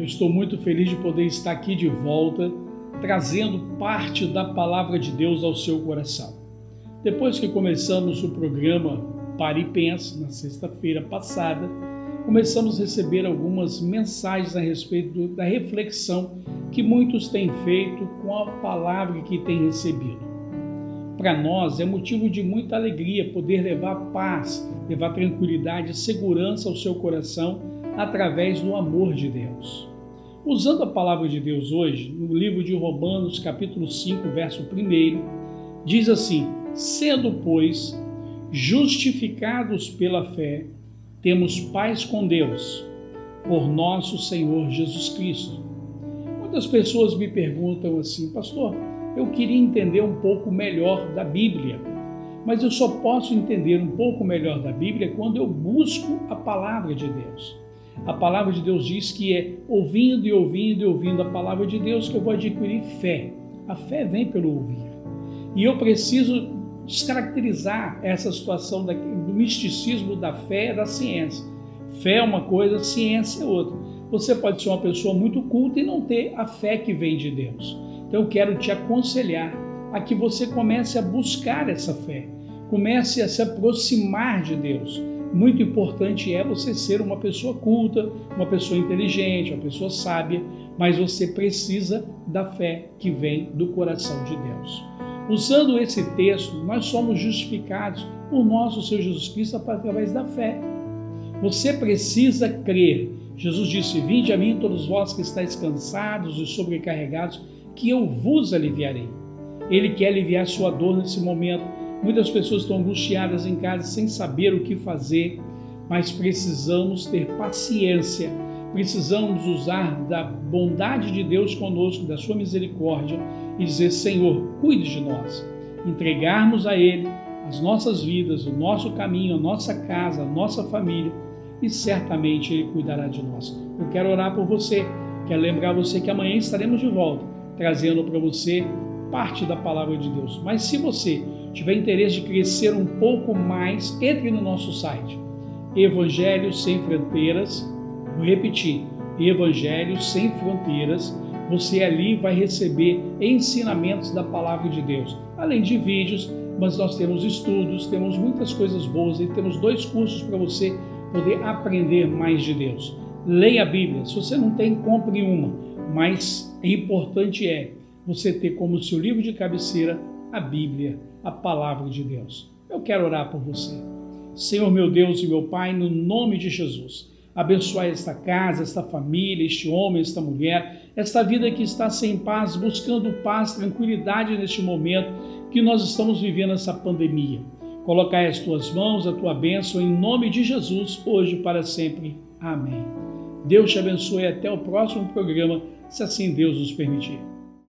Eu estou muito feliz de poder estar aqui de volta, trazendo parte da palavra de Deus ao seu coração. Depois que começamos o programa Pare e Pense, na sexta-feira passada, começamos a receber algumas mensagens a respeito da reflexão que muitos têm feito com a palavra que têm recebido. Para nós é motivo de muita alegria poder levar paz, levar tranquilidade e segurança ao seu coração através do amor de Deus. Usando a palavra de Deus hoje, no livro de Romanos, capítulo 5, verso 1, diz assim: Sendo, pois, justificados pela fé, temos paz com Deus, por nosso Senhor Jesus Cristo. Muitas pessoas me perguntam assim, pastor, eu queria entender um pouco melhor da Bíblia, mas eu só posso entender um pouco melhor da Bíblia quando eu busco a palavra de Deus. A palavra de Deus diz que é ouvindo e ouvindo e ouvindo a palavra de Deus que eu vou adquirir fé. A fé vem pelo ouvir. E eu preciso descaracterizar essa situação do misticismo da fé e da ciência. Fé é uma coisa, ciência é outra. Você pode ser uma pessoa muito culta e não ter a fé que vem de Deus. Então eu quero te aconselhar a que você comece a buscar essa fé, comece a se aproximar de Deus muito importante é você ser uma pessoa culta, uma pessoa inteligente, uma pessoa sábia, mas você precisa da fé que vem do coração de Deus. Usando esse texto, nós somos justificados por nosso Senhor Jesus Cristo através da fé. Você precisa crer. Jesus disse: Vinde a mim, todos vós que estáis cansados e sobrecarregados, que eu vos aliviarei. Ele quer aliviar sua dor nesse momento Muitas pessoas estão angustiadas em casa sem saber o que fazer, mas precisamos ter paciência, precisamos usar da bondade de Deus conosco, da sua misericórdia e dizer: Senhor, cuide de nós. Entregarmos a Ele as nossas vidas, o nosso caminho, a nossa casa, a nossa família e certamente Ele cuidará de nós. Eu quero orar por você, quero lembrar você que amanhã estaremos de volta, trazendo para você parte da palavra de Deus. Mas se você tiver interesse de crescer um pouco mais, entre no nosso site Evangelho Sem Fronteiras. Vou repetir: Evangelho Sem Fronteiras. Você ali vai receber ensinamentos da palavra de Deus, além de vídeos, mas nós temos estudos, temos muitas coisas boas e temos dois cursos para você poder aprender mais de Deus. Leia a Bíblia. Se você não tem, compre uma. Mas importante é você ter como seu livro de cabeceira a Bíblia, a palavra de Deus. Eu quero orar por você. Senhor meu Deus e meu Pai, no nome de Jesus, abençoe esta casa, esta família, este homem, esta mulher, esta vida que está sem paz, buscando paz, tranquilidade neste momento que nós estamos vivendo essa pandemia. Colocai as tuas mãos, a tua bênção, em nome de Jesus, hoje para sempre. Amém. Deus te abençoe até o próximo programa, se assim Deus nos permitir.